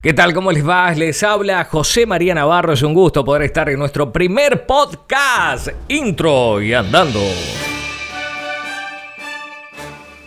¿Qué tal? ¿Cómo les va? Les habla José María Navarro. Es un gusto poder estar en nuestro primer podcast, intro y andando.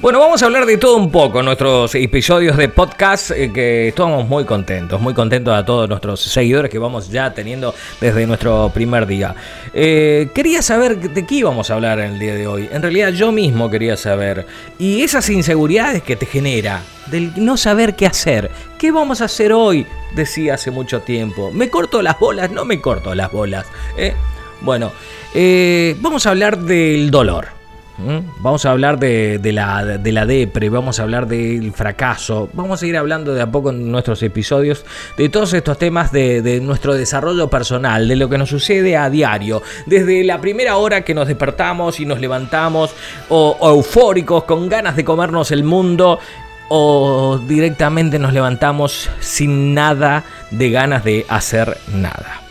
Bueno, vamos a hablar de todo un poco en nuestros episodios de podcast, eh, que estamos muy contentos, muy contentos a todos nuestros seguidores que vamos ya teniendo desde nuestro primer día. Eh, quería saber de qué íbamos a hablar en el día de hoy. En realidad yo mismo quería saber. Y esas inseguridades que te genera, del no saber qué hacer. ¿Qué vamos a hacer hoy? Decía hace mucho tiempo. ¿Me corto las bolas? No me corto las bolas. ¿eh? Bueno, vamos a hablar del dolor. ¿Mm? Vamos a hablar de, la, de la depre, vamos a hablar del fracaso, vamos a ir hablando de a poco en nuestros episodios de todos estos temas de, nuestro desarrollo personal, de lo que nos sucede a diario, desde la primera hora que nos despertamos y nos levantamos, o eufóricos, con ganas de comernos el mundo, o directamente nos levantamos sin nada de ganas de hacer nada.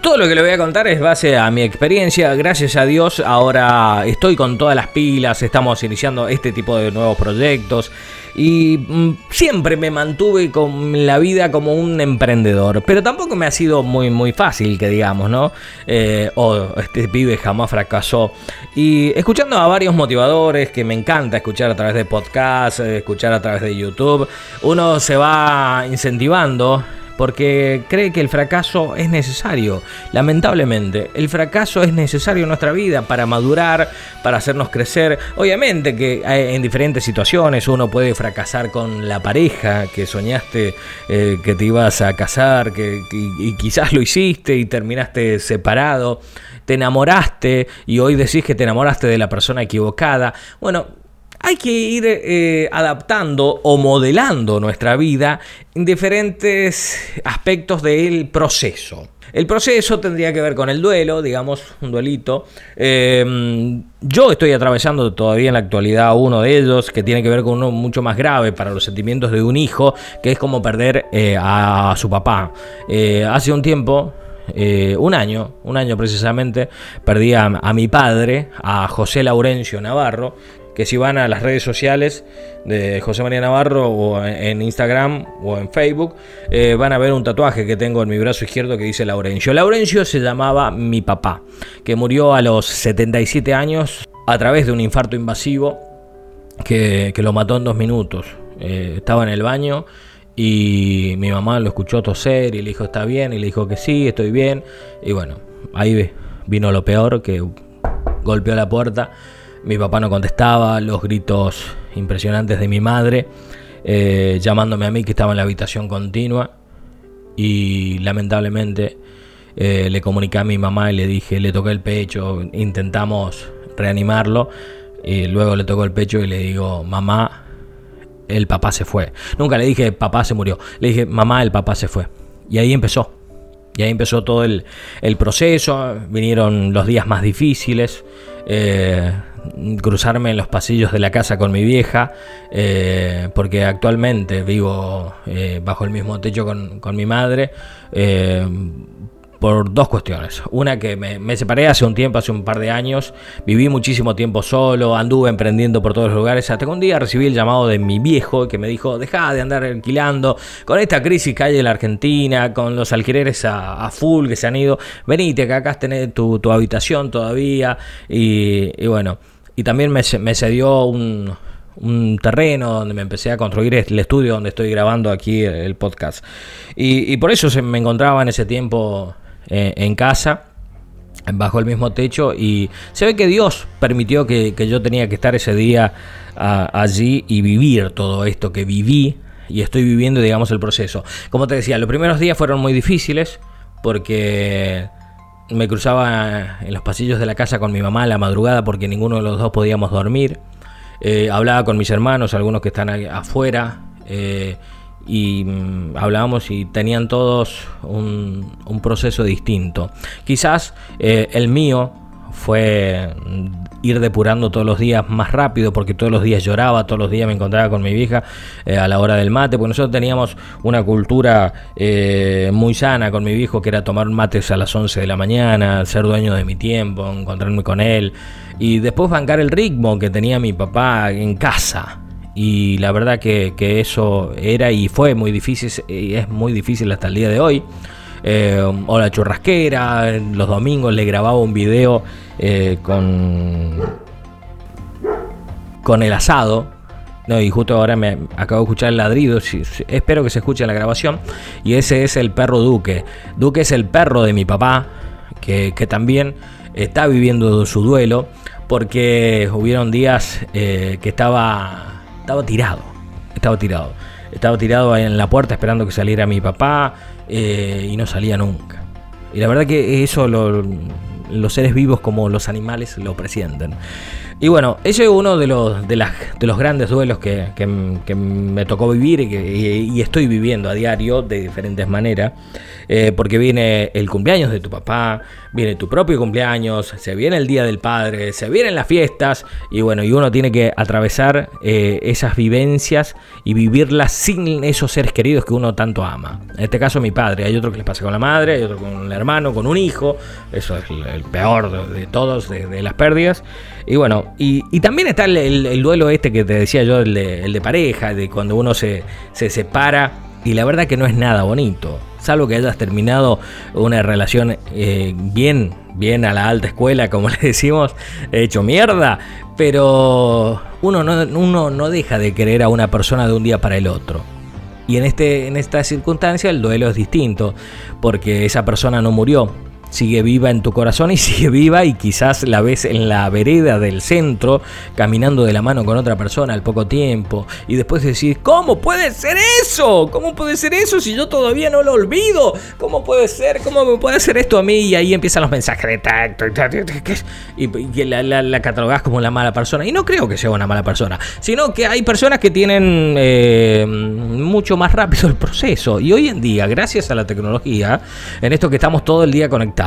Todo lo que le voy a contar es base a mi experiencia. Gracias a Dios ahora estoy con todas las pilas, estamos iniciando este tipo de nuevos proyectos y mm, siempre me mantuve con la vida como un emprendedor, pero tampoco me ha sido muy muy fácil que digamos, ¿no? Eh, o este pibe jamás fracasó. Y escuchando a varios motivadores que me encanta escuchar a través de podcast, eh, escuchar a través de YouTube, uno se va incentivando porque cree que el fracaso es necesario. Lamentablemente, el fracaso es necesario en nuestra vida para madurar, para hacernos crecer. Obviamente que eh, en diferentes situaciones uno puede fracasar con la pareja que soñaste eh, que te ibas a casar, que, y quizás lo hiciste y terminaste separado te enamoraste y hoy decís que te enamoraste de la persona equivocada. Bueno, hay que ir eh, adaptando o modelando nuestra vida en diferentes aspectos del proceso. El proceso tendría que ver con el duelo, digamos, un duelito. Em, yo estoy atravesando todavía en la actualidad uno de ellos que tiene que ver con uno mucho más grave para los sentimientos de un hijo, que es como perder eh, a su papá. Eh, hace un tiempo, un año, un año precisamente, perdí a, mi padre, a José Laurencio Navarro, que si van a las redes sociales de José María Navarro o en Instagram o en Facebook, eh, van a ver un tatuaje que tengo en mi brazo izquierdo que dice Laurencio. Laurencio se llamaba mi papá, que murió a los 77 años a través de un infarto invasivo que, lo mató en dos minutos. Eh, estaba en el baño y mi mamá lo escuchó toser y le dijo está bien y le dijo que sí, estoy bien. Y bueno, ahí vino lo peor que golpeó la puerta mi papá no contestaba, los gritos impresionantes de mi madre, eh, llamándome a mí que estaba en la habitación continua. Y lamentablemente eh, le comuniqué a mi mamá y le dije, le toqué el pecho, intentamos reanimarlo. Y luego le tocó el pecho y le digo, mamá, el papá se fue. Nunca le dije, papá se murió. Le dije, mamá, el papá se fue. Y ahí empezó. Y ahí empezó todo el, proceso. Vinieron los días más difíciles. Eh, cruzarme en los pasillos de la casa con mi vieja, eh, porque actualmente vivo eh, bajo el mismo techo con, mi madre, eh, por dos cuestiones. Una que me, separé hace un tiempo, hace un par de años, viví muchísimo tiempo solo, anduve emprendiendo por todos los lugares, hasta que un día recibí el llamado de mi viejo que me dijo, deja de andar alquilando, con esta crisis que hay en la Argentina, con los alquileres a, full que se han ido, venite, que acá tenés tu, tu habitación todavía, y, y bueno, y también me, cedió un, terreno donde me empecé a construir el estudio donde estoy grabando aquí el podcast. Y, por eso se me encontraba en ese tiempo eh, en casa, bajo el mismo techo, y se ve que Dios permitió que, yo tenía que estar ese día allí y vivir todo esto que viví y estoy viviendo, digamos, el proceso. Como te decía, los primeros días fueron muy difíciles porque me cruzaba en los pasillos de la casa con mi mamá a la madrugada porque ninguno de los dos podíamos dormir. Eh, hablaba con mis hermanos, algunos que están afuera, eh, y mm, hablábamos y tenían todos un, proceso distinto. Quizás eh, el mío fue ir depurando todos los días más rápido, porque todos los días lloraba, todos los días me encontraba con mi vieja eh, a la hora del mate, porque nosotros teníamos una cultura eh, muy sana con mi viejo, que era tomar mates a las 11 de la mañana, ser dueño de mi tiempo, encontrarme con él, y después bancar el ritmo que tenía mi papá en casa. Y la verdad que, eso era y fue muy difícil, y es muy difícil hasta el día de hoy. Eh, o la churrasquera, los domingos le grababa un video eh, con, con el asado. No, y justo ahora me acabo de escuchar el ladrido, espero que se escuche la grabación. Y ese es el perro Duque. Duque es el perro de mi papá, que, también está viviendo su duelo, porque hubieron días eh, que estaba, estaba tirado. Estaba tirado. Estaba tirado en la puerta esperando que saliera mi papá eh, y no salía nunca. Y la verdad que eso los seres vivos como los animales lo presienten. Y bueno, ese es uno de los, de las, de los grandes duelos que, me tocó vivir y, que, y, estoy viviendo a diario de diferentes maneras. Eh, porque viene el cumpleaños de tu papá, viene tu propio cumpleaños, se viene el Día del Padre, se vienen las fiestas y bueno, y uno tiene que atravesar eh, esas vivencias y vivirlas sin esos seres queridos que uno tanto ama. En este caso mi padre, hay otro que les pasa con la madre, hay otro con el hermano, con un hijo, eso es el peor de, todos, de, las pérdidas. Y bueno, y, también está el, duelo este que te decía yo, el de, pareja, de cuando uno se, se separa y la verdad que no es nada bonito salvo que hayas terminado una relación eh, bien, bien a la alta escuela, como le decimos, hecho mierda, pero uno no, uno no deja de querer a una persona de un día para el otro. Y en, este, en esta circunstancia el duelo es distinto, porque esa persona no murió, sigue viva en tu corazón y sigue viva y quizás la ves en la vereda del centro caminando de la mano con otra persona al poco tiempo y después decís, ¿cómo puede ser eso? ¿Cómo puede ser eso si yo todavía no lo olvido? ¿Cómo puede ser? ¿Cómo me puede hacer esto a mí? Y ahí empiezan los mensajes de tacto y, y la, la, catalogás como la mala persona. Y no creo que sea una mala persona, sino que hay personas que tienen eh, mucho más rápido el proceso. Y hoy en día, gracias a la tecnología, en esto que estamos todo el día conectados,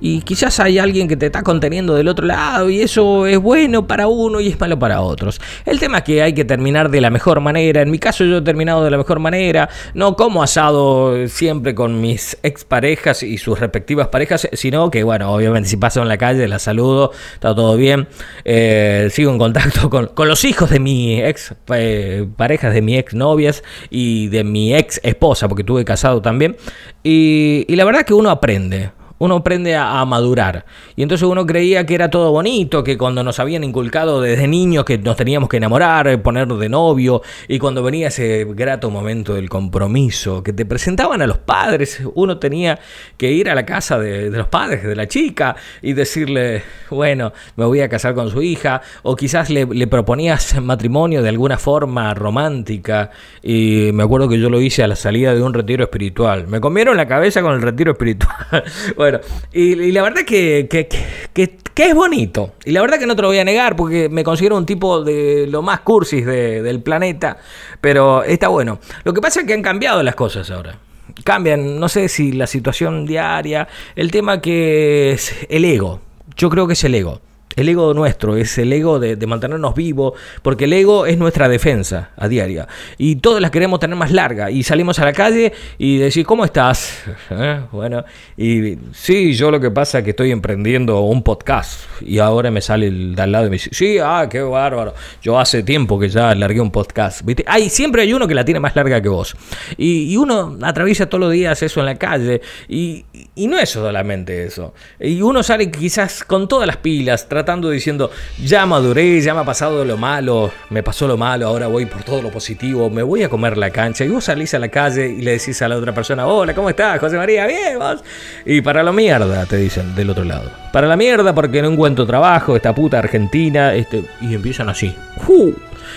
y quizás hay alguien que te está conteniendo del otro lado y eso es bueno para uno y es malo para otros. El tema es que hay que terminar de la mejor manera. En mi caso yo he terminado de la mejor manera, no como asado siempre con mis exparejas y sus respectivas parejas, sino que bueno, obviamente si paso en la calle la saludo, está todo bien, eh, sigo en contacto con, los hijos de mi ex eh, parejas, de mi ex novias y de mi ex esposa, porque tuve casado también. Y, y la verdad que uno aprende uno aprende a, madurar. Y entonces uno creía que era todo bonito, que cuando nos habían inculcado desde niños que nos teníamos que enamorar, ponernos de novio, y cuando venía ese grato momento del compromiso, que te presentaban a los padres, uno tenía que ir a la casa de, los padres, de la chica, y decirle, bueno, me voy a casar con su hija, o quizás le, le proponías matrimonio de alguna forma romántica, y me acuerdo que yo lo hice a la salida de un retiro espiritual. Me comieron la cabeza con el retiro espiritual. bueno, y, la verdad que, que, es bonito. Y la verdad que no te lo voy a negar porque me considero un tipo de lo más cursis del planeta. Pero está bueno. Lo que pasa es que han cambiado las cosas ahora cambian, no sé si la situación diaria, el tema que es el ego. Yo creo que es el ego el ego nuestro, es el ego de, mantenernos vivos, porque el ego es nuestra defensa a diaria. Y todos las queremos tener más larga. Y salimos a la calle y decir, ¿cómo estás? ¿Eh? Bueno, y sí, yo lo que pasa es que estoy emprendiendo un podcast. Y ahora me sale el de al lado y me dice, sí, ah, qué bárbaro. Yo hace tiempo que ya largué un podcast. Hay, siempre hay uno que la tiene más larga que vos. Y, uno atraviesa todos los días eso en la calle. Y, y no es solamente eso. Y uno sale quizás con todas las pilas, tratando diciendo, ya maduré, ya me ha pasado lo malo, me pasó lo malo, ahora voy por todo lo positivo, me voy a comer la cancha. Y vos salís a la calle y le decís a la otra persona, hola, ¿cómo estás, José María? Bien, vos. Y para la mierda, te dicen del otro lado. Para la mierda porque no encuentro trabajo, esta puta Argentina, este... y empiezan así.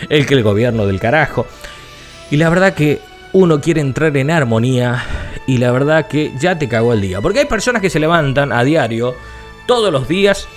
El que el gobierno del carajo. Y la verdad que uno quiere entrar en armonía y la verdad que ya te cagó el día. Porque hay personas que se levantan a diario, todos los días,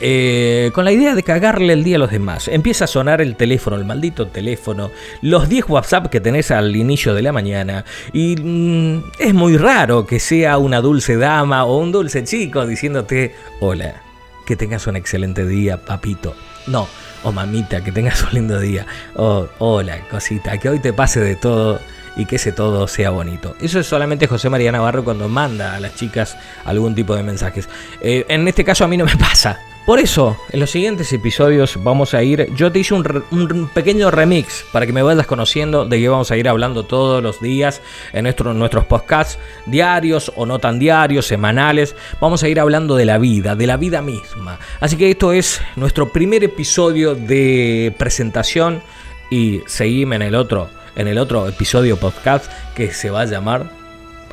eh, con la idea de cagarle el día a los demás. Empieza a sonar el teléfono, el maldito teléfono, los 10 WhatsApp que tenés al inicio de la mañana. Y mm, es muy raro que sea una dulce dama o un dulce chico diciéndote, hola, que tengas un excelente día, papito. No, o mamita, que tengas un lindo día. O hola, cosita, que hoy te pase de todo y que ese todo sea bonito. Eso es solamente José María Navarro cuando manda a las chicas algún tipo de mensajes. Eh, en este caso a mí no me pasa. Por eso, en los siguientes episodios vamos a ir, yo te hice un, pequeño remix para que me vayas conociendo de que vamos a ir hablando todos los días en nuestros podcasts diarios o no tan diarios, semanales. Vamos a ir hablando de la vida, de la vida misma. Así que esto es nuestro primer episodio de presentación y seguime en el otro, en el otro episodio podcast que se va a llamar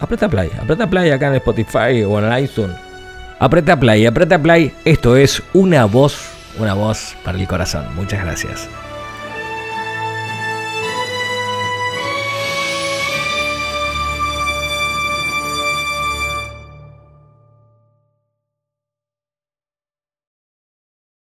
Apreta Play, Apreta Play acá en Spotify o en iTunes Apreta play, apreta play. Esto es una voz, una voz para el corazón. Muchas gracias.